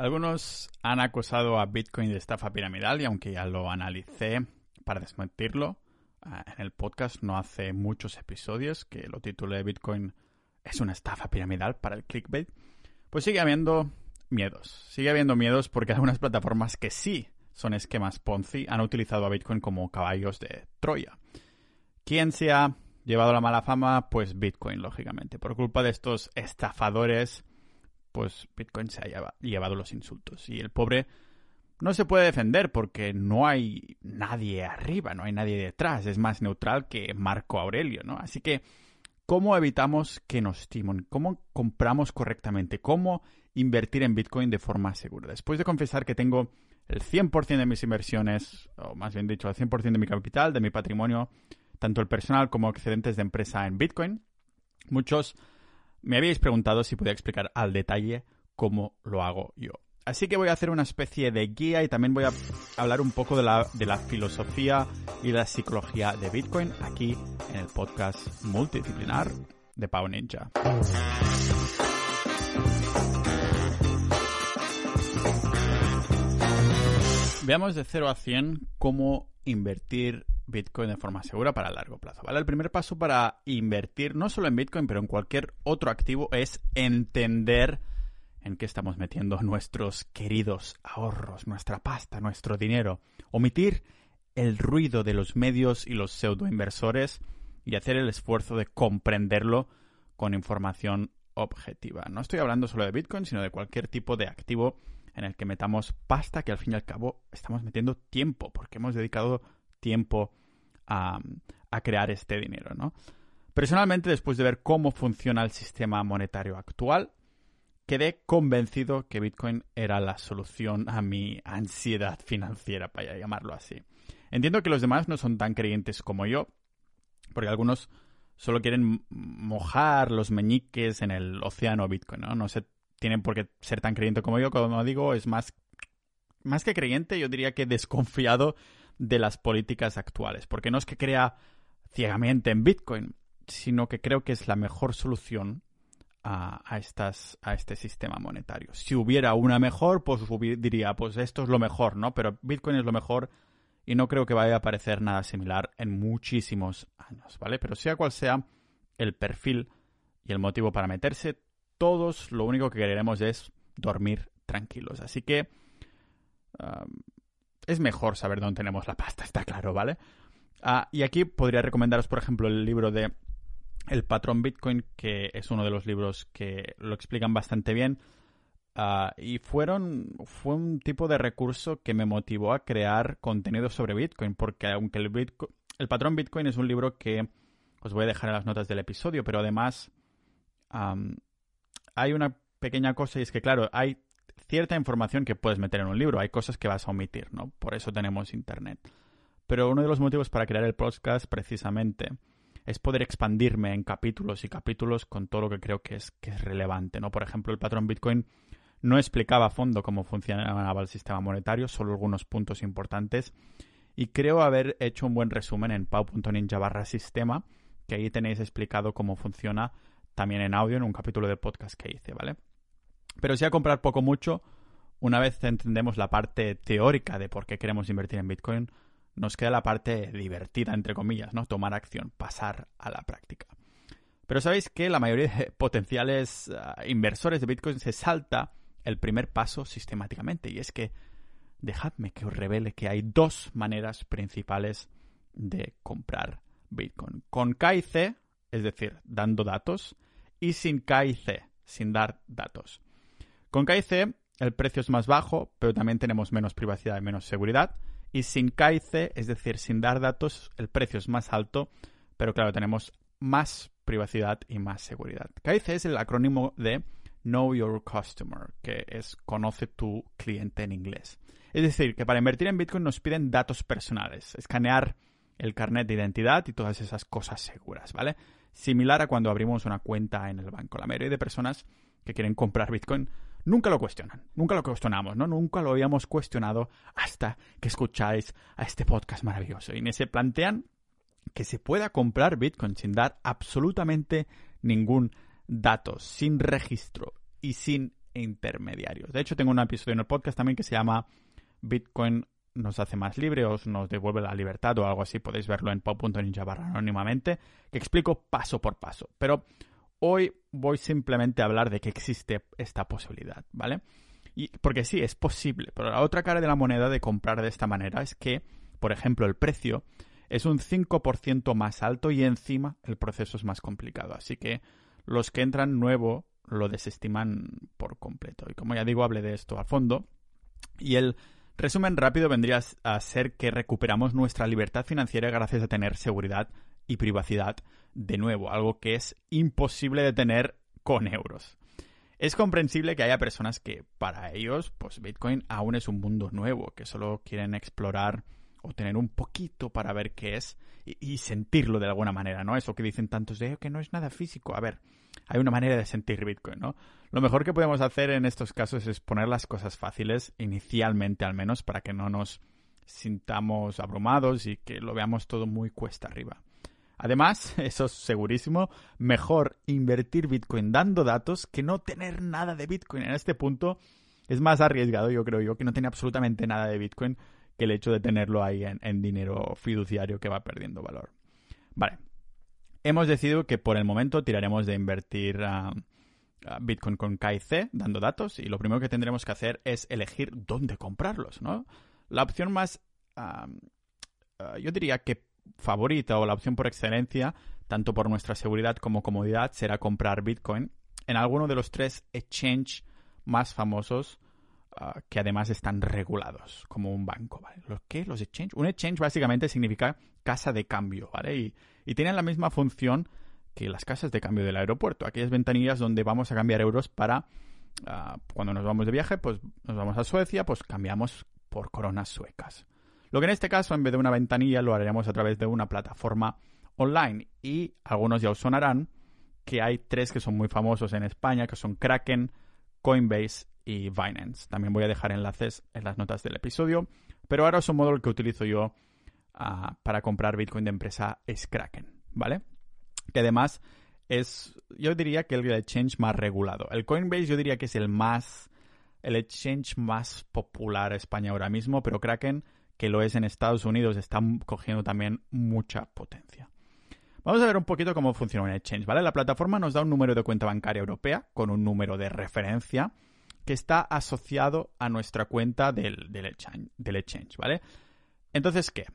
Algunos han acusado a Bitcoin de estafa piramidal y aunque ya lo analicé para desmentirlo ah, en el podcast no hace muchos episodios que lo titulé Bitcoin es una estafa piramidal para el clickbait, pues sigue habiendo miedos. Sigue habiendo miedos porque algunas plataformas que sí son esquemas Ponzi han utilizado a Bitcoin como caballos de Troya. ¿Quién se ha llevado la mala fama? Pues Bitcoin, lógicamente. Por culpa de estos estafadores, pues Bitcoin se ha llevado los insultos. Y el pobre no se puede defender porque no hay nadie arriba, no hay nadie detrás. Es más neutral que Marco Aurelio, ¿no? Así que, ¿cómo evitamos que nos timen? ¿Cómo compramos correctamente? ¿Cómo invertir en Bitcoin de forma segura? Después de confesar que tengo el 100% de mis inversiones, o más bien dicho, el 100% de mi capital, de mi patrimonio, tanto el personal como excedentes de empresa en Bitcoin, muchos me habéis preguntado si podía explicar al detalle cómo lo hago yo. Así que voy a hacer una especie de guía y también voy a hablar un poco de la, de la filosofía y la psicología de Bitcoin aquí en el podcast multidisciplinar de Pau Ninja. Veamos de 0 a 100 cómo invertir Bitcoin de forma segura para largo plazo. ¿vale? El primer paso para invertir no solo en Bitcoin, pero en cualquier otro activo es entender en qué estamos metiendo nuestros queridos ahorros, nuestra pasta, nuestro dinero. Omitir el ruido de los medios y los pseudoinversores y hacer el esfuerzo de comprenderlo con información objetiva. No estoy hablando solo de Bitcoin, sino de cualquier tipo de activo en el que metamos pasta que al fin y al cabo estamos metiendo tiempo, porque hemos dedicado tiempo a, crear este dinero, ¿no? Personalmente, después de ver cómo funciona el sistema monetario actual, quedé convencido que Bitcoin era la solución a mi ansiedad financiera, para llamarlo así. Entiendo que los demás no son tan creyentes como yo, porque algunos solo quieren mojar los meñiques en el océano Bitcoin, ¿no? No se tienen por qué ser tan creyente como yo, como digo, es más, más que creyente, yo diría que desconfiado de las políticas actuales, porque no es que crea ciegamente en Bitcoin, sino que creo que es la mejor solución a, estas, a este sistema monetario. Si hubiera una mejor, pues diría, pues esto es lo mejor, ¿no? Pero Bitcoin es lo mejor y no creo que vaya a aparecer nada similar en muchísimos años, ¿vale? Pero sea cual sea el perfil y el motivo para meterse, todos lo único que queremos es dormir tranquilos. Así que es mejor saber dónde tenemos la pasta, está claro, ¿vale? Ah, y aquí podría recomendaros, por ejemplo, el libro de El patrón Bitcoin, que es uno de los libros que lo explican bastante bien. Ah, y fueron, fue un tipo de recurso que me motivó a crear contenido sobre Bitcoin, porque aunque el, Bitcoin, el patrón Bitcoin es un libro que os voy a dejar en las notas del episodio, pero además hay una pequeña cosa y es que, claro, hay cierta información que puedes meter en un libro, hay cosas que vas a omitir, ¿no? Por eso tenemos Internet. Pero uno de los motivos para crear el podcast precisamente es poder expandirme en capítulos y capítulos con todo lo que creo que es, que es relevante, ¿no? Por ejemplo, el patrón Bitcoin no explicaba a fondo cómo funcionaba el sistema monetario, solo algunos puntos importantes. Y creo haber hecho un buen resumen en pau.ninja barra sistema, que ahí tenéis explicado cómo funciona también en audio en un capítulo del podcast que hice, ¿vale? Pero si a comprar poco mucho, una vez entendemos la parte teórica de por qué queremos invertir en Bitcoin, nos queda la parte divertida, entre comillas, ¿no? Tomar acción, pasar a la práctica. Pero sabéis que la mayoría de potenciales ah, inversores de Bitcoin se salta el primer paso sistemáticamente y es que dejadme que os revele que hay dos maneras principales de comprar Bitcoin. Con KIC, es decir, dando datos, y sin KIC, sin dar datos. Con KIC el precio es más bajo, pero también tenemos menos privacidad y menos seguridad. Y sin KIC, es decir, sin dar datos, el precio es más alto, pero claro, tenemos más privacidad y más seguridad. KIC es el acrónimo de Know Your Customer, que es conoce tu cliente en inglés. Es decir, que para invertir en Bitcoin nos piden datos personales, escanear el carnet de identidad y todas esas cosas seguras, ¿vale? Similar a cuando abrimos una cuenta en el banco. La mayoría de personas que quieren comprar Bitcoin nunca lo cuestionan, nunca lo cuestionamos, ¿no? Nunca lo habíamos cuestionado hasta que escucháis a este podcast maravilloso. Y se plantean que se pueda comprar Bitcoin sin dar absolutamente ningún dato, sin registro y sin intermediarios. De hecho, tengo un episodio en el podcast también que se llama Bitcoin nos hace más libres, nos devuelve la libertad o algo así. Podéis verlo en pop.ninja barra anónimamente, que explico paso por paso. Pero hoy voy simplemente a hablar de que existe esta posibilidad, ¿vale? Y, porque sí, es posible, pero la otra cara de la moneda de comprar de esta manera es que, por ejemplo, el precio es un 5% más alto y encima el proceso es más complicado. Así que los que entran nuevo lo desestiman por completo. Y como ya digo, hablé de esto a fondo. Y el resumen rápido vendría a ser que recuperamos nuestra libertad financiera gracias a tener seguridad y privacidad de nuevo, algo que es imposible de tener con euros. Es comprensible que haya personas que para ellos, pues Bitcoin aún es un mundo nuevo, que solo quieren explorar o tener un poquito para ver qué es y, sentirlo de alguna manera, ¿no? Eso que dicen tantos de que no es nada físico. A ver, hay una manera de sentir Bitcoin, ¿no? Lo mejor que podemos hacer en estos casos es poner las cosas fáciles, inicialmente al menos, para que no nos sintamos abrumados y que lo veamos todo muy cuesta arriba. Además, eso es segurísimo, mejor invertir Bitcoin dando datos que no tener nada de Bitcoin. En este punto es más arriesgado, yo creo yo, que no tiene absolutamente nada de Bitcoin que el hecho de tenerlo ahí en, dinero fiduciario que va perdiendo valor. Vale. Hemos decidido que por el momento tiraremos de invertir a Bitcoin con KIC dando datos y lo primero que tendremos que hacer es elegir dónde comprarlos, ¿no? La opción más, yo diría que favorita o la opción por excelencia, tanto por nuestra seguridad como comodidad, será comprar Bitcoin en alguno de los tres exchange más famosos ah, que además están regulados como un banco, ¿vale? ¿Los qué? Los exchange. Un exchange básicamente significa casa de cambio, ¿vale? Y, tienen la misma función que las casas de cambio del aeropuerto, aquellas ventanillas donde vamos a cambiar euros para ah, cuando nos vamos de viaje, pues nos vamos a Suecia, pues cambiamos por coronas suecas. Lo que en este caso, en vez de una ventanilla, lo haremos a través de una plataforma online. Y algunos ya os sonarán que hay tres que son muy famosos en España, que son Kraken, Coinbase y Binance. También voy a dejar enlaces en las notas del episodio. Pero ahora es un modo que utilizo yo ah, para comprar Bitcoin de empresa es Kraken, ¿vale? Que además es, yo diría que el exchange más regulado. El Coinbase yo diría que es el más, el exchange más popular en España ahora mismo, pero Kraken que lo es en Estados Unidos, está cogiendo también mucha potencia. Vamos a ver un poquito cómo funciona un exchange, ¿vale? La plataforma nos da un número de cuenta bancaria europea con un número de referencia que está asociado a nuestra cuenta del, del, exchange, del exchange, ¿vale? Entonces, ¿qué?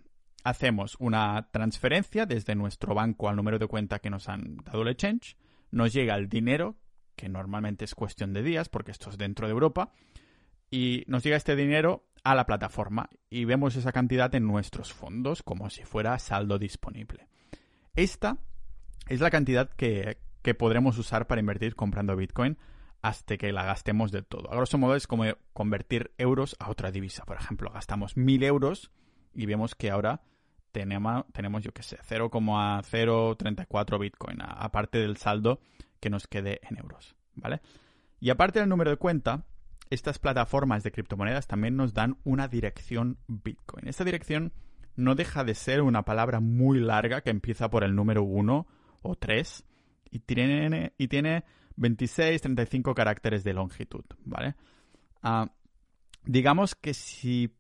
Hacemos una transferencia desde nuestro banco al número de cuenta que nos han dado el exchange, nos llega el dinero, que normalmente es cuestión de días porque esto es dentro de Europa, y nos llega este dinero a la plataforma y vemos esa cantidad en nuestros fondos como si fuera saldo disponible. Esta es la cantidad que, podremos usar para invertir comprando Bitcoin hasta que la gastemos del todo. A grosso modo es como convertir euros a otra divisa. Por ejemplo, gastamos 1000 euros y vemos que ahora tenemos, tenemos yo qué sé, 0,034 Bitcoin, aparte del saldo que nos quede en euros. ¿Vale? Y aparte del número de cuenta, estas plataformas de criptomonedas también nos dan una dirección Bitcoin. Esta dirección no deja de ser una palabra muy larga que empieza por el número 1 o 3 y tiene, y tiene 26, 35 caracteres de longitud, ¿vale? Ah, digamos que si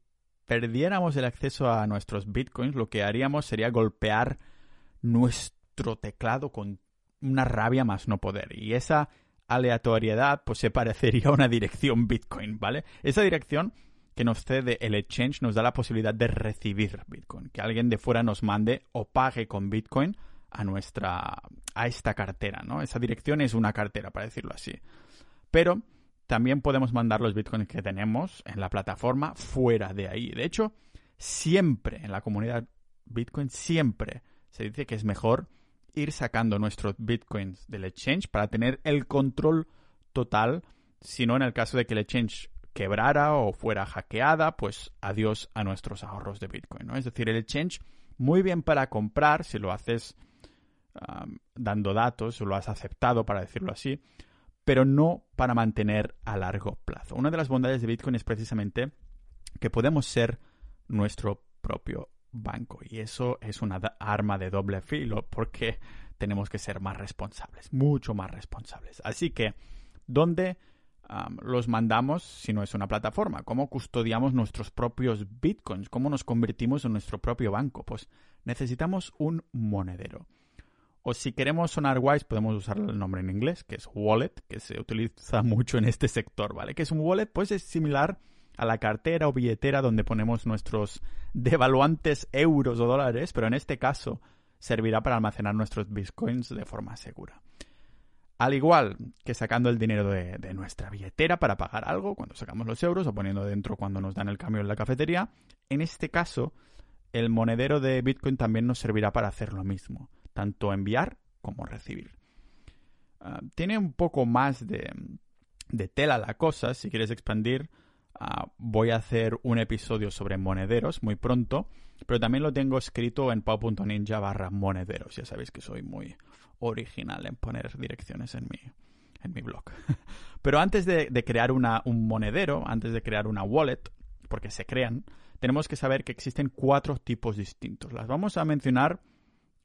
perdiéramos el acceso a nuestros bitcoins, lo que haríamos sería golpear nuestro teclado con una rabia más no poder. Y esa aleatoriedad, pues se parecería a una dirección Bitcoin, ¿vale? Esa dirección que nos cede el exchange nos da la posibilidad de recibir Bitcoin, que alguien de fuera nos mande o pague con Bitcoin a nuestra a esta cartera, ¿no? Esa dirección es una cartera, para decirlo así. Pero también podemos mandar los bitcoins que tenemos en la plataforma fuera de ahí. De hecho, siempre en la comunidad Bitcoin siempre se dice que es mejor ir sacando nuestros bitcoins del exchange para tener el control total, si no en el caso de que el exchange quebrara o fuera hackeada, pues adiós a nuestros ahorros de bitcoin, ¿no? Es decir, el exchange muy bien para comprar si lo haces dando datos, o lo has aceptado para decirlo así, pero no para mantener a largo plazo. Una de las bondades de Bitcoin es precisamente que podemos ser nuestro propio banco. Y eso es una arma de doble filo porque tenemos que ser más responsables, mucho más responsables. Así que, ¿dónde los mandamos si no es una plataforma? ¿Cómo custodiamos nuestros propios bitcoins? ¿Cómo nos convertimos en nuestro propio banco? Pues necesitamos un monedero. O si queremos sonar guays, podemos usar el nombre en inglés, que es wallet, que se utiliza mucho en este sector, ¿vale? Que es un wallet, pues es similar a la cartera o billetera donde ponemos nuestros devaluantes euros o dólares, pero en este caso servirá para almacenar nuestros bitcoins de forma segura. Al igual que sacando el dinero de, nuestra billetera para pagar algo cuando sacamos los euros o poniendo dentro cuando nos dan el cambio en la cafetería, en este caso el monedero de Bitcoin también nos servirá para hacer lo mismo, tanto enviar como recibir. Ah, tiene un poco más de, tela la cosa, si quieres expandir, ah, voy a hacer un episodio sobre monederos muy pronto, pero también lo tengo escrito en pau.ninja barra monederos, ya sabéis que soy muy original en poner direcciones en mi, en mi blog. Pero antes de, crear una, un monedero, antes de crear una wallet, porque se crean, tenemos que saber que existen cuatro tipos distintos. Las vamos a mencionar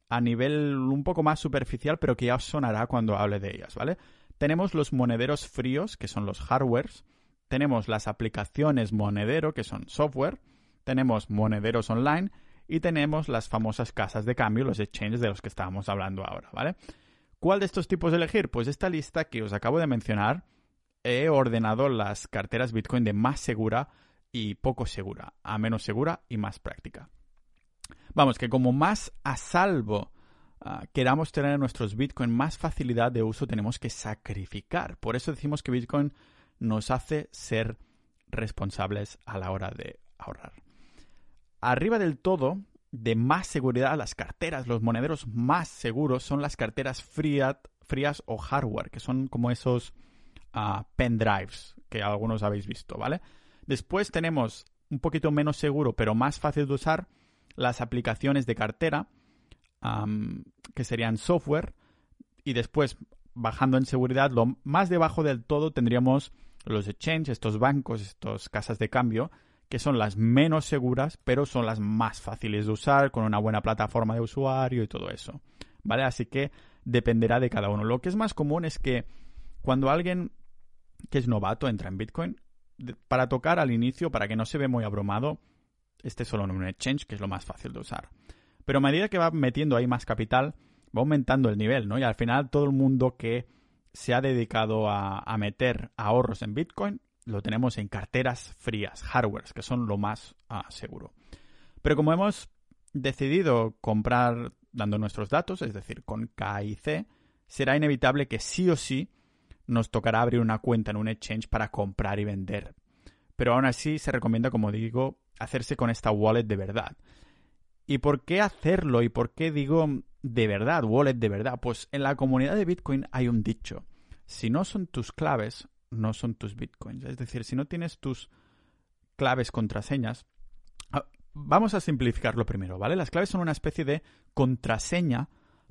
a nivel un poco más superficial, pero que ya os sonará cuando hable de ellas, ¿vale? Tenemos los monederos fríos, que son los hardwares. Tenemos las aplicaciones monedero, que son software. Tenemos monederos online y tenemos las famosas casas de cambio, los exchanges de los que estábamos hablando ahora, ¿vale? ¿Cuál de estos tipos elegir? Pues esta lista que os acabo de mencionar, he ordenado las carteras Bitcoin de más segura y poco segura, a menos segura y más práctica. Vamos, que como más a salvo ah, queramos tener nuestros Bitcoin, más facilidad de uso tenemos que sacrificar. Por eso decimos que Bitcoin nos hace ser responsables a la hora de ahorrar. Arriba del todo, de más seguridad, las carteras, los monederos más seguros son las carteras frías o hardware, que son como esos uh, pendrives que algunos habéis visto, ¿vale? Después tenemos un poquito menos seguro, pero más fácil de usar, las aplicaciones de cartera, que serían software. Y después, bajando en seguridad, lo más debajo del todo tendríamos los exchanges, estos bancos, estas casas de cambio, que son las menos seguras, pero son las más fáciles de usar, con una buena plataforma de usuario y todo eso. ¿Vale? Así que dependerá de cada uno. Lo que es más común es que cuando alguien que es novato entra en Bitcoin, para tocar al inicio, para que no se ve muy abrumado, esté solo en un exchange, que es lo más fácil de usar. Pero a medida que va metiendo ahí más capital, va aumentando el nivel, ¿no? Y al final todo el mundo que se ha dedicado a, a meter ahorros en Bitcoin lo tenemos en carteras frías, hardwares, que son lo más ah, seguro. Pero como hemos decidido comprar dando nuestros datos, es decir, con KIC, será inevitable que sí o sí nos tocará abrir una cuenta en un exchange para comprar y vender. Pero aún así se recomienda, como digo, hacerse con esta wallet de verdad. ¿Y por qué hacerlo? ¿Y por qué digo de verdad, wallet de verdad? Pues en la comunidad de Bitcoin hay un dicho. Si no son tus claves, no son tus bitcoins. Es decir, si no tienes tus claves contraseñas, ah, vamos a simplificarlo primero, ¿vale? Las claves son una especie de contraseña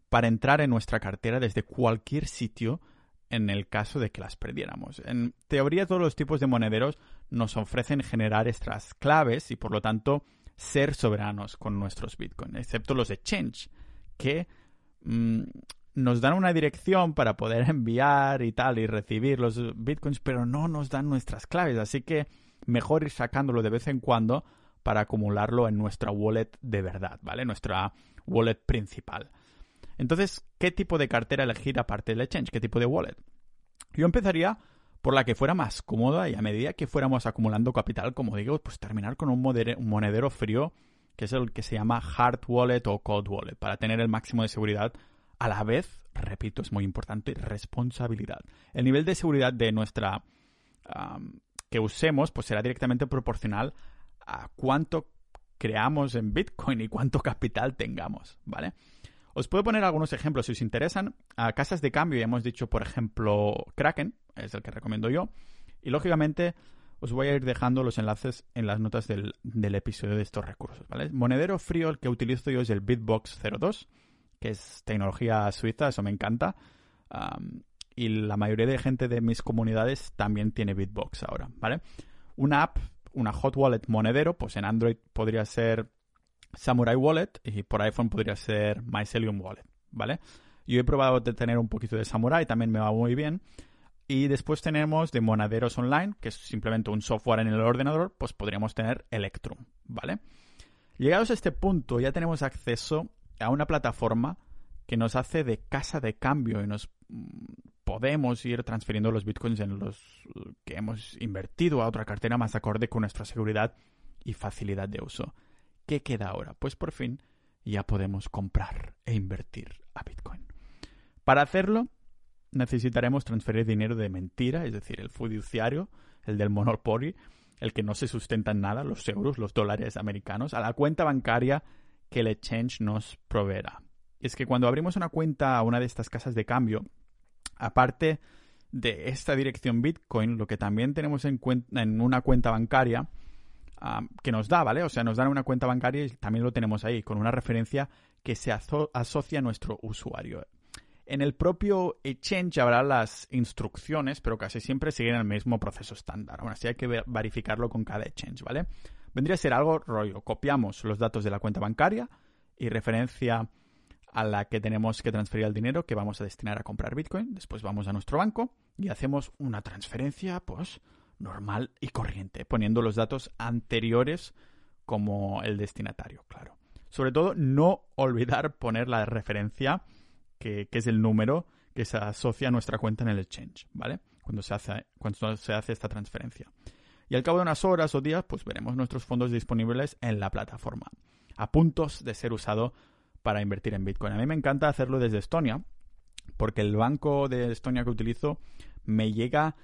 para entrar en nuestra cartera desde cualquier sitio en el caso de que las perdiéramos. En teoría todos los tipos de monederos nos ofrecen generar estas claves y por lo tanto ser soberanos con nuestros bitcoins, excepto los exchange, que mm, nos dan una dirección para poder enviar y tal y recibir los bitcoins, pero no nos dan nuestras claves. Así que mejor ir sacándolo de vez en cuando para acumularlo en nuestra wallet de verdad, ¿vale? Nuestra wallet principal. Entonces, ¿qué tipo de cartera elegir aparte del exchange? ¿Qué tipo de wallet? Yo empezaría por la que fuera más cómoda y a medida que fuéramos acumulando capital, como digo, pues terminar con un, un monedero frío que es el que se llama hard wallet o cold wallet para tener el máximo de seguridad a la vez, repito, es muy importante, responsabilidad. El nivel de seguridad de nuestra que usemos pues será directamente proporcional a cuánto creamos en Bitcoin y cuánto capital tengamos, ¿vale? Os puedo poner algunos ejemplos si os interesan. A casas de cambio, ya hemos dicho, por ejemplo, Kraken, es el que recomiendo yo. Y lógicamente os voy a ir dejando los enlaces en las notas del, del episodio de estos recursos, ¿vale? Monedero frío, el que utilizo yo es el Bitbox 02 que es tecnología suiza, eso me encanta. y la mayoría de gente de mis comunidades también tiene Bitbox ahora, ¿vale? Una app, una hot wallet monedero, pues en Android podría ser Samurai Wallet y por iPhone podría ser Mycelium Wallet, ¿vale? Yo he probado de tener un poquito de Samurai, también me va muy bien. Y después tenemos de monaderos online, que es simplemente un software en el ordenador, pues podríamos tener Electrum, ¿vale? Llegados a este punto ya tenemos acceso a una plataforma que nos hace de casa de cambio y nos mm, podemos ir transfiriendo los bitcoins en los que hemos invertido a otra cartera más acorde con nuestra seguridad y facilidad de uso. ¿Qué queda ahora? Pues por fin ya podemos comprar e invertir a bitcoin. Para hacerlo necesitaremos transferir dinero de mentira, es decir, el fiduciario, el del Monopoly, el que no se sustenta en nada, los euros, los dólares americanos, a la cuenta bancaria que el exchange nos proveerá. Es que cuando abrimos una cuenta a una de estas casas de cambio, aparte de esta dirección Bitcoin, lo que también tenemos en, en una cuenta bancaria que nos da, ¿vale? O sea, nos dan una cuenta bancaria y también lo tenemos ahí, con una referencia que se asocia a nuestro usuario. En el propio exchange habrá las instrucciones, pero casi siempre siguen el mismo proceso estándar. Aún así hay que verificarlo con cada exchange, ¿vale? Vendría a ser algo rollo. Copiamos los datos de la cuenta bancaria y referencia a la que tenemos que transferir el dinero que vamos a destinar a comprar Bitcoin. Después vamos a nuestro banco y hacemos una transferencia, pues, normal y corriente, poniendo los datos anteriores como el destinatario, claro. Sobre todo, no olvidar poner la referencia que, es el número que se asocia a nuestra cuenta en el exchange, ¿vale? Cuando se hace, cuando se hace esta transferencia. Y al cabo de unas horas o días, pues veremos nuestros fondos disponibles en la plataforma, a puntos de ser usado para invertir en Bitcoin. A mí me encanta hacerlo desde Estonia, porque el banco de Estonia que utilizo me llega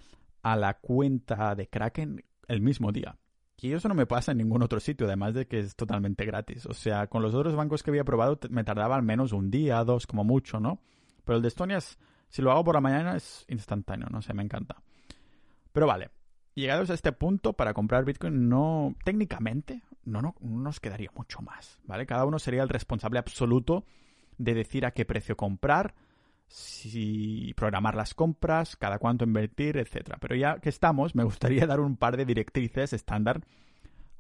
a la cuenta de Kraken el mismo día. Y eso no me pasa en ningún otro sitio, además de que es totalmente gratis. O sea, con los otros bancos que había probado me tardaba al menos un día, dos, como mucho, ¿no? Pero el de Estonia, es, si lo hago por la mañana, es instantáneo, no sé, me encanta. Pero vale, llegados a este punto, para comprar Bitcoin, no, técnicamente, no, no nos quedaría mucho más, ¿vale? Cada uno sería el responsable absoluto de decir a qué precio comprar, si programar las compras, cada cuánto invertir, etcétera. Pero ya que estamos, me gustaría dar un par de directrices estándar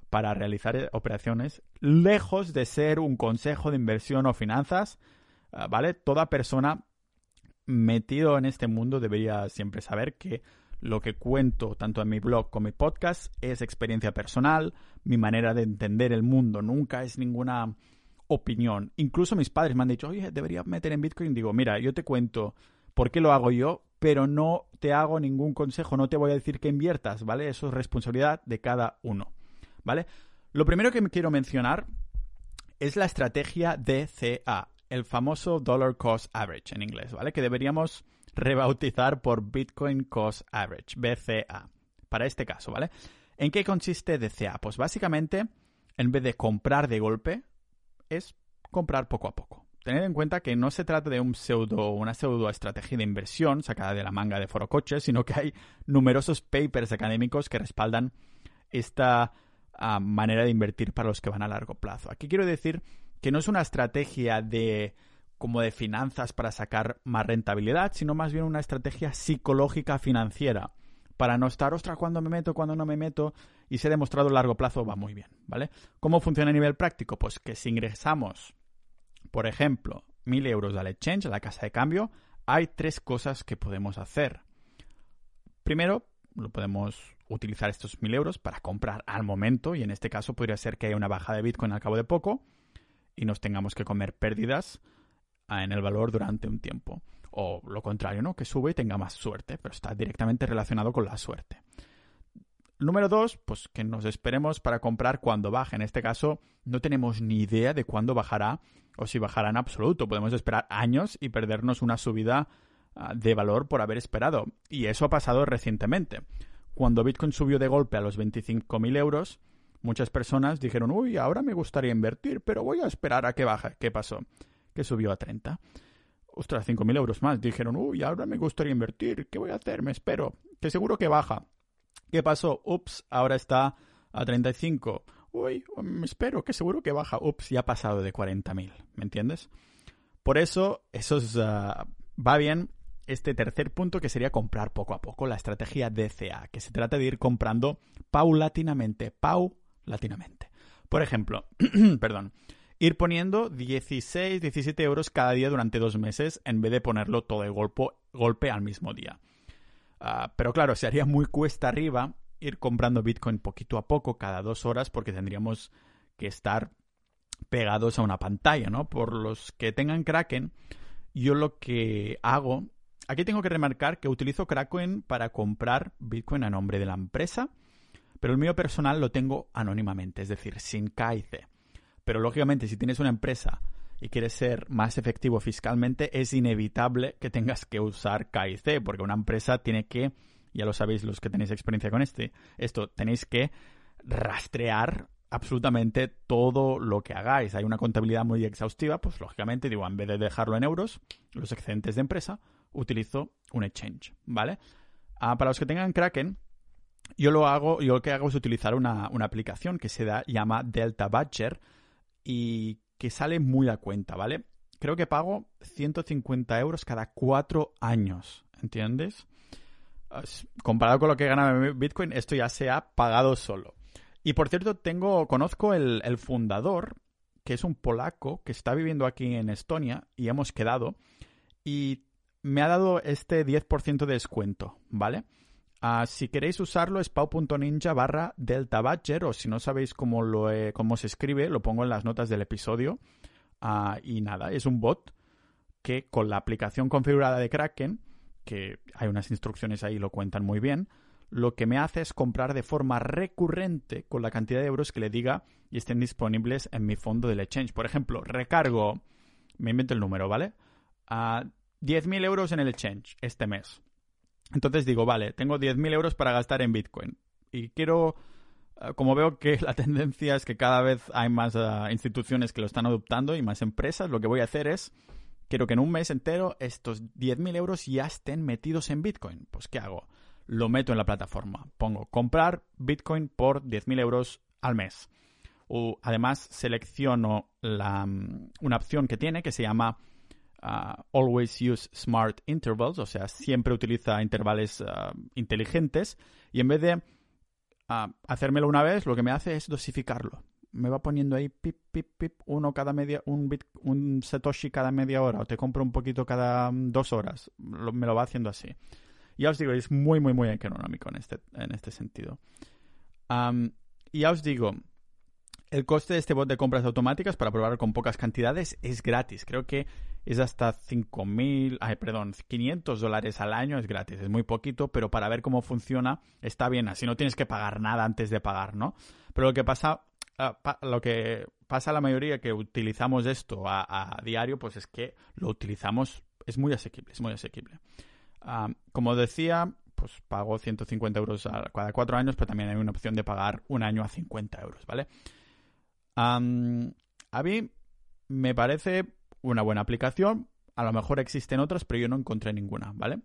para realizar eh, operaciones lejos de ser un consejo de inversión o finanzas, ah, ¿vale? Toda persona metido en este mundo debería siempre saber que lo que cuento tanto en mi blog como en mi podcast es experiencia personal, mi manera de entender el mundo, nunca es ninguna opinión. Incluso mis padres me han dicho, oye, debería meter en Bitcoin. Digo, mira, yo te cuento por qué lo hago yo, pero no te hago ningún consejo, no te voy a decir que inviertas, ¿vale? Eso es responsabilidad de cada uno, ¿vale? Lo primero que quiero mencionar es la estrategia DCA, el famoso Dollar Cost Average en inglés, ¿vale? Que deberíamos rebautizar por Bitcoin Cost Average, BCA, para este caso, ¿vale? ¿En qué consiste DCA? Pues básicamente, en vez de comprar de golpe, es comprar poco a poco. Tened en cuenta que no se trata de un pseudo, una pseudo estrategia de inversión sacada de la manga de Foro Coches, sino que hay numerosos papers académicos que respaldan esta ah, manera de invertir para los que van a largo plazo. Aquí quiero decir que no es una estrategia de como de finanzas para sacar más rentabilidad, sino más bien una estrategia psicológica financiera para no estar, ostras, cuando me meto, cuando no me meto, y se ha demostrado a largo plazo va muy bien, ¿vale? ¿Cómo funciona a nivel práctico? Pues que si ingresamos, por ejemplo, mil euros al exchange, a la casa de cambio, hay tres cosas que podemos hacer. Primero, lo podemos utilizar estos mil euros para comprar al momento, y en este caso podría ser que haya una baja de Bitcoin al cabo de poco y nos tengamos que comer pérdidas ah, en el valor durante un tiempo o lo contrario, ¿no? Que sube y tenga más suerte, pero está directamente relacionado con la suerte. Número dos, pues que nos esperemos para comprar cuando baje. En este caso, no tenemos ni idea de cuándo bajará o si bajará en absoluto. Podemos esperar años y perdernos una subida ah, de valor por haber esperado. Y eso ha pasado recientemente. Cuando Bitcoin subió de golpe a los 25.000 euros, muchas personas dijeron, uy, ahora me gustaría invertir, pero voy a esperar a que baje. ¿Qué pasó? Que subió a 30 ostras, 5.000 euros más. Dijeron, uy, ahora me gustaría invertir, ¿qué voy a hacer? Me espero, que seguro que baja. ¿Qué pasó? Ups, ahora está a 35. Uy, me espero, que seguro que baja. Ups, ya ha pasado de 40.000, ¿me entiendes? Por eso, eso ah, va bien este tercer punto que sería comprar poco a poco, la estrategia DCA, que se trata de ir comprando paulatinamente, paulatinamente. Por ejemplo, perdón, ir poniendo 16, 17 euros cada día durante dos meses en vez de ponerlo todo de golpe al mismo día. Ah, pero claro, se haría muy cuesta arriba ir comprando Bitcoin poquito a poco, cada dos horas, porque tendríamos que estar pegados a una pantalla, ¿no? Por los que tengan Kraken, yo lo que hago... Aquí tengo que remarcar que utilizo Kraken para comprar Bitcoin a nombre de la empresa, pero el mío personal lo tengo anónimamente, es decir, sin KIC. Pero lógicamente, si tienes una empresa y quieres ser más efectivo fiscalmente, es inevitable que tengas que usar KIC, porque una empresa tiene que, ya lo sabéis los que tenéis experiencia con este, esto, tenéis que rastrear absolutamente todo lo que hagáis. Hay una contabilidad muy exhaustiva, pues lógicamente digo, en vez de dejarlo en euros, los excedentes de empresa, utilizo un exchange, ¿vale? Ah, para los que tengan Kraken, yo lo hago, yo lo que hago es utilizar una, una aplicación que se da, llama Delta Badger y que sale muy a cuenta, ¿vale? Creo que pago 150 euros cada cuatro años, ¿entiendes? Comparado con lo que gana Bitcoin, esto ya se ha pagado solo. Y por cierto, tengo, conozco el, el fundador, que es un polaco que está viviendo aquí en Estonia y hemos quedado. Y me ha dado este 10% de descuento, ¿vale? Ah, si queréis usarlo es pau.ninja barra delta o si no sabéis cómo, lo cómo se escribe, lo pongo en las notas del episodio. Ah, y nada, es un bot que con la aplicación configurada de Kraken, que hay unas instrucciones ahí, lo cuentan muy bien, lo que me hace es comprar de forma recurrente con la cantidad de euros que le diga y estén disponibles en mi fondo del exchange. Por ejemplo, recargo, me invento el número, ¿vale? A 10.000 euros en el exchange este mes. Entonces digo, vale, tengo 10.000 euros para gastar en Bitcoin. Y quiero, eh, como veo que la tendencia es que cada vez hay más eh, instituciones que lo están adoptando y más empresas, lo que voy a hacer es, quiero que en un mes entero estos 10.000 euros ya estén metidos en Bitcoin. Pues ¿qué hago? Lo meto en la plataforma. Pongo comprar Bitcoin por 10.000 euros al mes. O, además selecciono la, mm, una opción que tiene que se llama always use smart intervals, o sea, siempre utiliza intervalos uh, inteligentes y en vez de uh, hacérmelo una vez, lo que me hace es dosificarlo. Me va poniendo ahí pip, pip, pip, uno cada media, un bit, un satoshi cada media hora, o te compro un poquito cada mm, dos horas. me lo va haciendo así. Ya os digo, es muy, muy, muy económico en este, en este sentido. y ya os digo, el coste de este bot de compras automáticas para probar con pocas cantidades es gratis. Creo que es hasta 5.000, ay, perdón, 500 dólares al año es gratis. Es muy poquito, pero para ver cómo funciona está bien. Así no tienes que pagar nada antes de pagar, ¿no? Pero lo que pasa, ah, lo que pasa a la mayoría que utilizamos esto a, diario, pues es que lo utilizamos, es muy asequible, es muy asequible. Ah, como decía, pues pago 150 euros cada cuatro años, pero también hay una opción de pagar un año a 50 euros, ¿vale? a mí me parece una buena aplicación. A lo mejor existen otras, pero yo no encontré ninguna, ¿vale?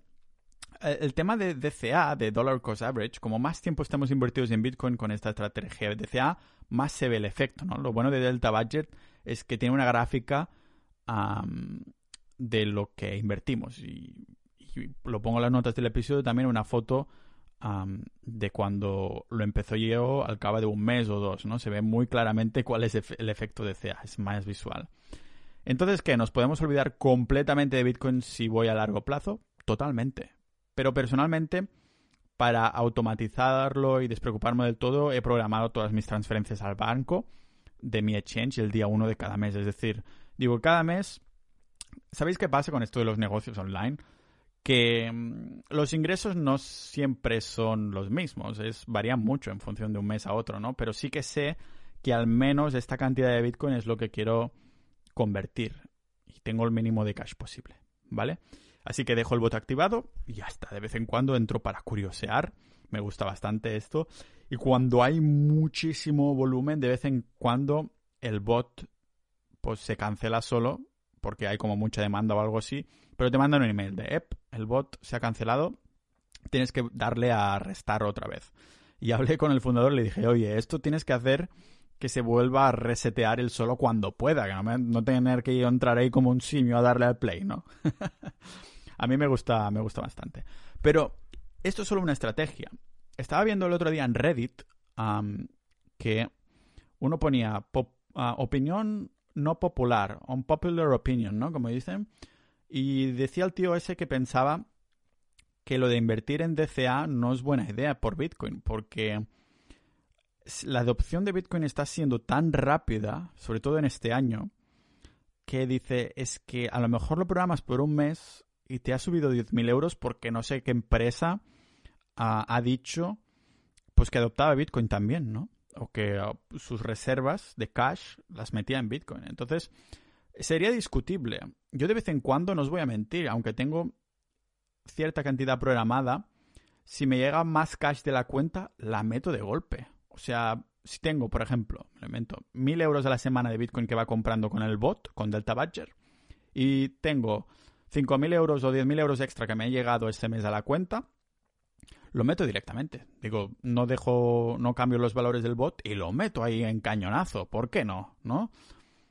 El, tema de DCA, de Dollar Cost Average, como más tiempo estamos invertidos en Bitcoin con esta estrategia de DCA, más se ve el efecto, ¿no? Lo bueno de Delta Budget es que tiene una gráfica de lo que invertimos. Y, lo pongo en las notas del episodio también una foto de cuando lo empezó yo al cabo de un mes o dos, ¿no? Se ve muy claramente cuál es el efecto de CA, es más visual. Entonces, ¿qué? ¿Nos podemos olvidar completamente de Bitcoin si voy a largo plazo? Totalmente. Pero personalmente, para automatizarlo y despreocuparme del todo, he programado todas mis transferencias al banco de mi exchange el día uno de cada mes. Es decir, digo, cada mes, ¿sabéis qué pasa con esto de los negocios online? que mm, los ingresos no siempre son los mismos, es, varían mucho en función de un mes a otro, ¿no? Pero sí que sé que al menos esta cantidad de Bitcoin es lo que quiero convertir y tengo el mínimo de cash posible, ¿vale? Así que dejo el bot activado y ya está. De vez en cuando entro para curiosear. Me gusta bastante esto. Y cuando hay muchísimo volumen, de vez en cuando el bot pues se cancela solo porque hay como mucha demanda o algo así. Pero te mandan un email de, Ep, el bot se ha cancelado. Tienes que darle a restar otra vez. Y hablé con el fundador y le dije, oye, esto tienes que hacer que se vuelva a resetear el solo cuando pueda, no, tener que entrar ahí como un simio a darle al play, ¿no? a mí me gusta, me gusta bastante. Pero esto es solo una estrategia. Estaba viendo el otro día en Reddit que uno ponía ah, opinión no popular, unpopular opinion, ¿no? Como dicen. Y decía el tío ese que pensaba que lo de invertir en DCA no es buena idea por Bitcoin, porque la adopción de Bitcoin está siendo tan rápida, sobre todo en este año, que dice, es que a lo mejor lo programas por un mes y te ha subido 10.000 euros porque no sé qué empresa ha, dicho pues que adoptaba Bitcoin también, ¿no? O que sus reservas de cash las metía en Bitcoin. Entonces, sería discutible. Yo de vez en cuando, no os voy a mentir, aunque tengo cierta cantidad programada, si me llega más cash de la cuenta, la meto de golpe. O sea, si tengo, por ejemplo, me invento, mil euros a la semana de Bitcoin que va comprando con el bot, con Delta Badger, y tengo 5.000 euros o 10.000 euros extra que me ha llegado este mes a la cuenta, lo meto directamente. Digo, no dejo, no cambio los valores del bot y lo meto ahí en cañonazo. ¿Por qué no? ¿No?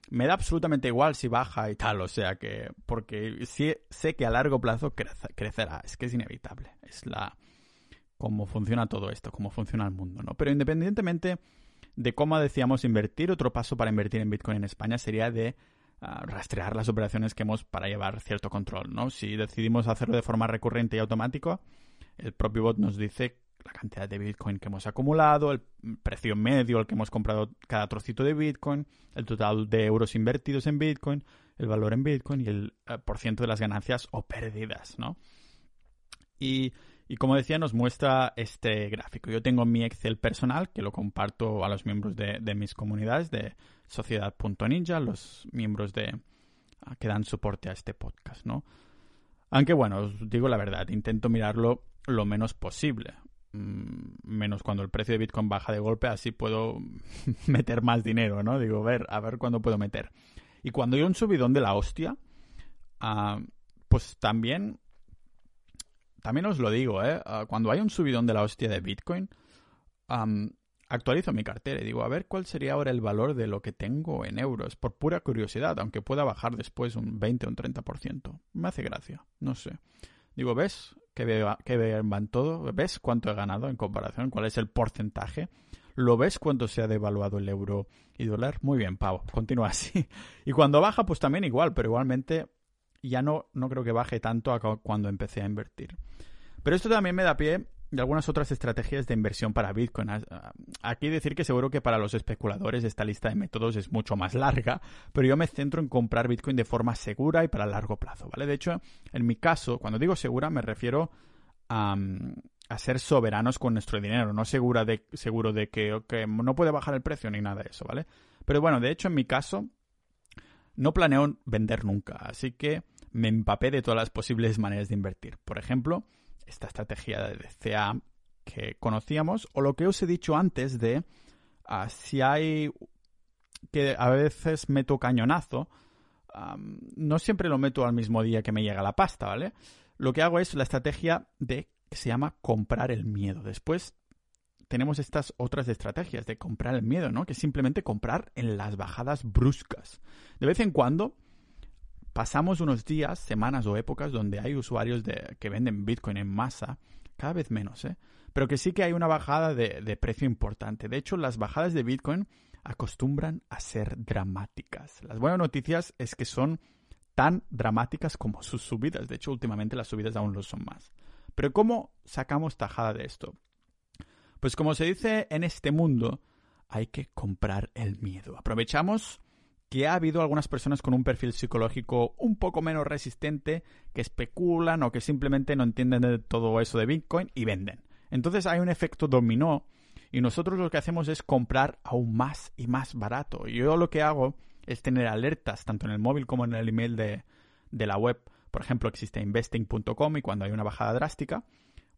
Me da absolutamente igual si baja y tal, o sea que, porque sé que a largo plazo crecerá, es que es inevitable, es la, cómo funciona todo esto, cómo funciona el mundo, ¿no? Pero independientemente de cómo decíamos invertir, otro paso para invertir en Bitcoin en España sería de ah, rastrear las operaciones que hemos para llevar cierto control, ¿no? Si decidimos hacerlo de forma recurrente y automática, el propio bot nos dice la cantidad de Bitcoin que hemos acumulado, el precio medio al que hemos comprado cada trocito de Bitcoin, el total de euros invertidos en Bitcoin, el valor en Bitcoin y el eh, por ciento de las ganancias o pérdidas, ¿no? Y, como decía, nos muestra este gráfico. Yo tengo mi Excel personal que lo comparto a los miembros de, mis comunidades de sociedad.ninja, los miembros de que dan soporte a este podcast, ¿no? Aunque bueno, os digo la verdad, intento mirarlo lo menos posible. Mm, menos cuando el precio de Bitcoin baja de golpe, así puedo meter más dinero, ¿no? Digo, ver, a ver cuándo puedo meter. Y cuando hay un subidón de la hostia, ah, pues también, también os lo digo, ¿eh? Ah, cuando hay un subidón de la hostia de Bitcoin, actualizo mi cartera y digo, a ver cuál sería ahora el valor de lo que tengo en euros, por pura curiosidad, aunque pueda bajar después un 20 o un 30%. Me hace gracia, no sé. Digo, ¿ves? que, van todo. ¿Ves cuánto he ganado en comparación? ¿Cuál es el porcentaje? ¿Lo ves cuánto se ha devaluado el euro y dólar? Muy bien, Pavo, continúa así. Y cuando baja, pues también igual, pero igualmente ya no, no creo que baje tanto a cuando empecé a invertir. Pero esto también me da pie de algunas otras estrategias de inversión para Bitcoin. Aquí decir que seguro que para los especuladores esta lista de métodos es mucho más larga, pero yo me centro en comprar Bitcoin de forma segura y para largo plazo, ¿vale? De hecho, en mi caso, cuando digo segura me refiero a, ser soberanos con nuestro dinero, no segura de, seguro de que, que no puede bajar el precio ni nada de eso, ¿vale? Pero bueno, de hecho, en mi caso, no planeo vender nunca, así que me empapé de todas las posibles maneras de invertir. Por ejemplo, esta estrategia de CA que conocíamos, o lo que os he dicho antes de ah, si hay que a veces meto cañonazo, no siempre lo meto al mismo día que me llega la pasta, ¿vale? Lo que hago es la estrategia de que se llama comprar el miedo. Después tenemos estas otras estrategias de comprar el miedo, ¿no? Que es simplemente comprar en las bajadas bruscas. De vez en cuando pasamos unos días, semanas o épocas donde hay usuarios de, que venden Bitcoin en masa, cada vez menos, ¿eh? Pero que sí que hay una bajada de, de precio importante. De hecho, las bajadas de Bitcoin acostumbran a ser dramáticas. Las buenas noticias es que son tan dramáticas como sus subidas. De hecho, últimamente las subidas aún lo son más. Pero ¿cómo sacamos tajada de esto? Pues como se dice en este mundo, hay que comprar el miedo. Aprovechamos que ha habido algunas personas con un perfil psicológico un poco menos resistente que especulan o que simplemente no entienden de todo eso de Bitcoin y venden. Entonces hay un efecto dominó y nosotros lo que hacemos es comprar aún más y más barato. Yo lo que hago es tener alertas tanto en el móvil como en el email de, de la web. Por ejemplo, existe investing.com y cuando hay una bajada drástica,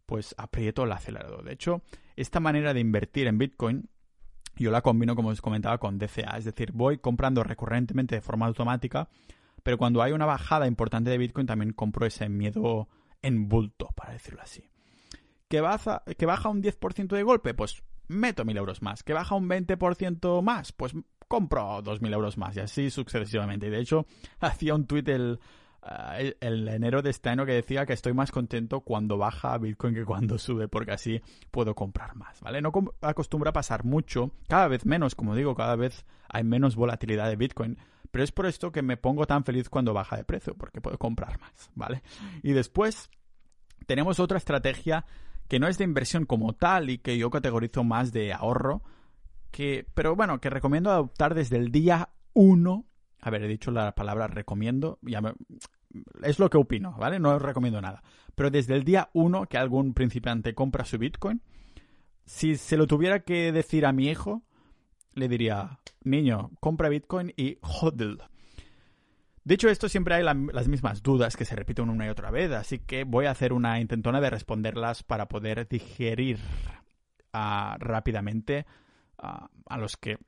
pues aprieto el acelerador. De hecho, esta manera de invertir en Bitcoin yo la combino, como os comentaba, con DCA. Es decir, voy comprando recurrentemente de forma automática, pero cuando hay una bajada importante de Bitcoin también compro ese miedo en bulto, para decirlo así. ¿Que baja, que baja un 10% de golpe? Pues meto 1.000 euros más. ¿Que baja un 20% más? Pues compro 2.000 euros más y así sucesivamente. Y de hecho, hacía un tweet el, Ah, el, enero de este año que decía que estoy más contento cuando baja Bitcoin que cuando sube, porque así puedo comprar más, ¿vale? No acostumbra pasar mucho, cada vez menos, como digo, cada vez hay menos volatilidad de Bitcoin, pero es por esto que me pongo tan feliz cuando baja de precio, porque puedo comprar más, ¿vale? Y después tenemos otra estrategia que no es de inversión como tal y que yo categorizo más de ahorro, que, pero bueno, que recomiendo adoptar desde el día 1. A ver, he dicho la palabra recomiendo, es lo que opino, ¿vale? No os recomiendo nada. Pero desde el día 1 que algún principiante compra su Bitcoin, si se lo tuviera que decir a mi hijo, le diría, niño, compra Bitcoin y hodl. Dicho esto, siempre hay las mismas dudas que se repiten una y otra vez, así que voy a hacer una intentona de responderlas para poder digerir ah, rápidamente ah, a los que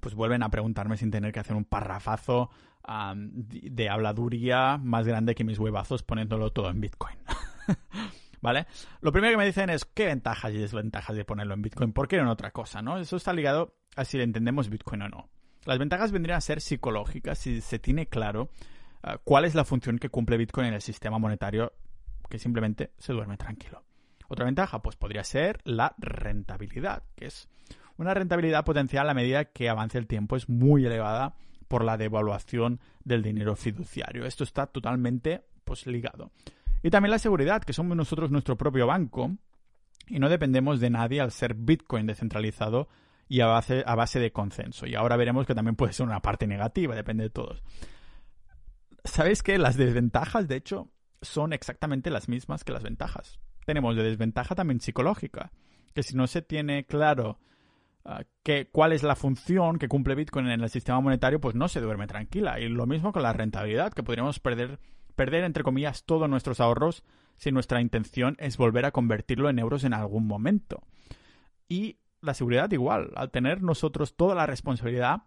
pues vuelven a preguntarme sin tener que hacer un parrafazo de habladuría más grande que mis huevazos poniéndolo todo en Bitcoin. ¿Vale? Lo primero que me dicen es qué ventajas y desventajas de ponerlo en Bitcoin, ¿por qué no en otra cosa? ¿no? Eso está ligado a si entendemos Bitcoin o no. Las ventajas vendrían a ser psicológicas si se tiene claro ah, cuál es la función que cumple Bitcoin en el sistema monetario que simplemente se duerme tranquilo. Otra ventaja, pues podría ser la rentabilidad, que es una rentabilidad potencial a medida que avance el tiempo, es muy elevada por la devaluación del dinero fiduciario. Esto está totalmente pues, ligado. Y también la seguridad, que somos nosotros nuestro propio banco y no dependemos de nadie al ser Bitcoin descentralizado y a base, a base de consenso. Y ahora veremos que también puede ser una parte negativa, depende de todos. ¿Sabéis que las desventajas, de hecho, son exactamente las mismas que las ventajas? Tenemos de desventaja también psicológica, que si no se tiene claro ah, cuál es la función que cumple Bitcoin en el sistema monetario, pues no se duerme tranquila. Y lo mismo con la rentabilidad, que podríamos perder perder, entre comillas, todos nuestros ahorros si nuestra intención es volver a convertirlo en euros en algún momento. Y la seguridad igual, al tener nosotros toda la responsabilidad,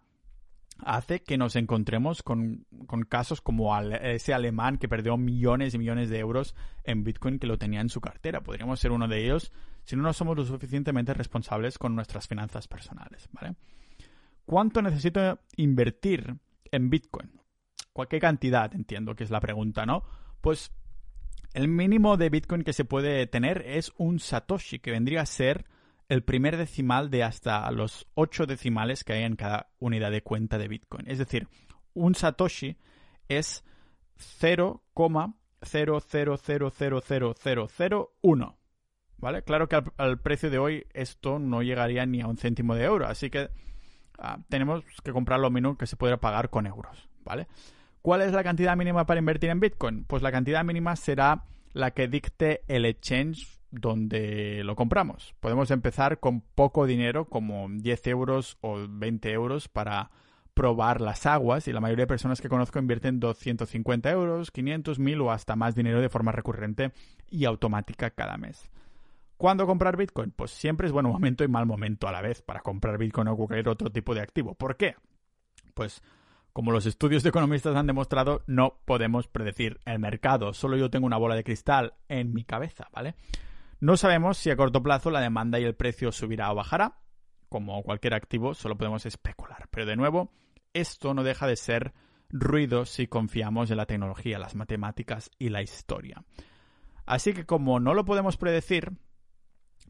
hace que nos encontremos con, casos como ese alemán que perdió millones y millones de euros en Bitcoin que lo tenía en su cartera. Podríamos ser uno de ellos si no somos lo suficientemente responsables con nuestras finanzas personales. ¿vale? ¿Cuánto necesito invertir en Bitcoin? ¿Qué cantidad? Entiendo que es la pregunta, ¿no? Pues el mínimo de Bitcoin que se puede tener es un Satoshi, que vendría a ser el primer decimal de hasta los ocho decimales que hay en cada unidad de cuenta de Bitcoin. Es decir, un Satoshi es 0,000000001. ¿Vale? Claro que al, precio de hoy esto no llegaría ni a un céntimo de euro, así que ah, tenemos que comprar lo mínimo que se pueda pagar con euros, ¿vale? ¿Cuál es la cantidad mínima para invertir en Bitcoin? Pues la cantidad mínima será la que dicte el exchange donde lo compramos. Podemos empezar con poco dinero, como 10 euros o 20 euros, para probar las aguas y la mayoría de personas que conozco invierten 250 euros, 500, 1000 o hasta más dinero de forma recurrente y automática cada mes. ¿Cuándo comprar Bitcoin? Pues siempre es buen momento y mal momento a la vez para comprar Bitcoin o cualquier otro tipo de activo. ¿Por qué? Pues como los estudios de economistas han demostrado, no podemos predecir el mercado. Solo yo tengo una bola de cristal en mi cabeza, ¿vale? No sabemos si a corto plazo la demanda y el precio subirá o bajará. Como cualquier activo, solo podemos especular. Pero de nuevo, esto no deja de ser ruido si confiamos en la tecnología, las matemáticas y la historia. Así que como no lo podemos predecir,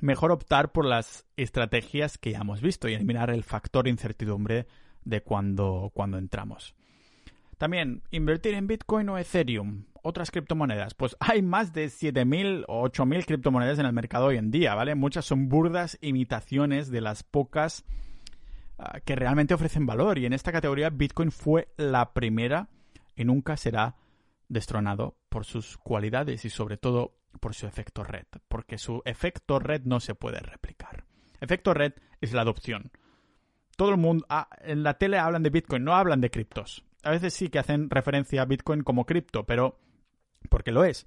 mejor optar por las estrategias que ya hemos visto y eliminar el factor incertidumbre de cuando, cuando entramos. También, invertir en Bitcoin o Ethereum, otras criptomonedas. Pues hay más de 7.000 o 8.000 criptomonedas en el mercado hoy en día, ¿vale? Muchas son burdas imitaciones de las pocas ah, que realmente ofrecen valor. Y en esta categoría Bitcoin fue la primera y nunca será destronado por sus cualidades y sobre todo por su efecto red. Porque su efecto red no se puede replicar. Efecto red es la adopción todo el mundo, ah, en la tele hablan de Bitcoin, no hablan de criptos. A veces sí que hacen referencia a Bitcoin como cripto, pero porque lo es.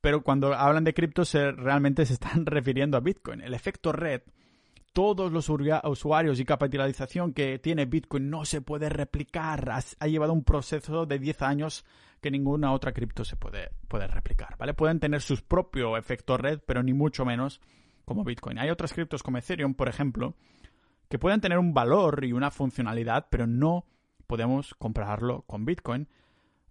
Pero cuando hablan de criptos realmente se están refiriendo a Bitcoin. El efecto red, todos los usuarios y capitalización que tiene Bitcoin no se puede replicar. Ha, llevado un proceso de 10 años que ninguna otra cripto se puede, replicar. ¿vale? Pueden tener sus propios efectos red, pero ni mucho menos como Bitcoin. Hay otras criptos como Ethereum, por ejemplo, que pueden tener un valor y una funcionalidad, pero no podemos compararlo con Bitcoin.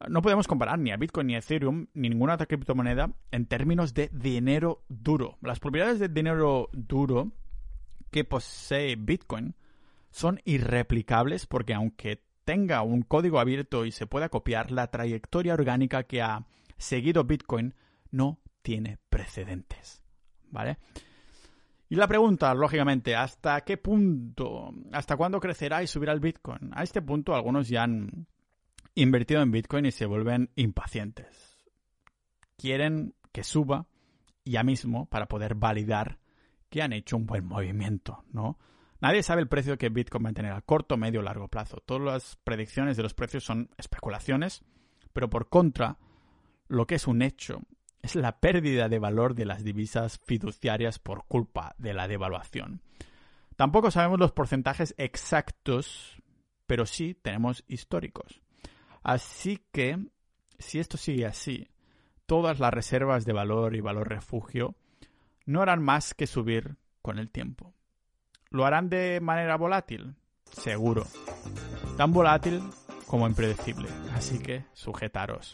No podemos comparar ni a Bitcoin ni a Ethereum ni ninguna otra criptomoneda en términos de dinero duro. Las propiedades de dinero duro que posee Bitcoin son irreplicables porque aunque tenga un código abierto y se pueda copiar, la trayectoria orgánica que ha seguido Bitcoin no tiene precedentes. ¿Vale? Y la pregunta, lógicamente, ¿hasta qué punto, hasta cuándo crecerá y subirá el Bitcoin? A este punto algunos ya han invertido en Bitcoin y se vuelven impacientes. Quieren que suba ya mismo para poder validar que han hecho un buen movimiento, ¿no? Nadie sabe el precio que Bitcoin va a tener a corto, medio o largo plazo. Todas las predicciones de los precios son especulaciones, pero por contra, lo que es un hecho es la pérdida de valor de las divisas fiduciarias por culpa de la devaluación. Tampoco sabemos los porcentajes exactos, pero sí tenemos históricos. Así que, si esto sigue así, todas las reservas de valor y valor refugio no harán más que subir con el tiempo. ¿Lo harán de manera volátil? Seguro. Tan volátil como impredecible. Así que sujetaros.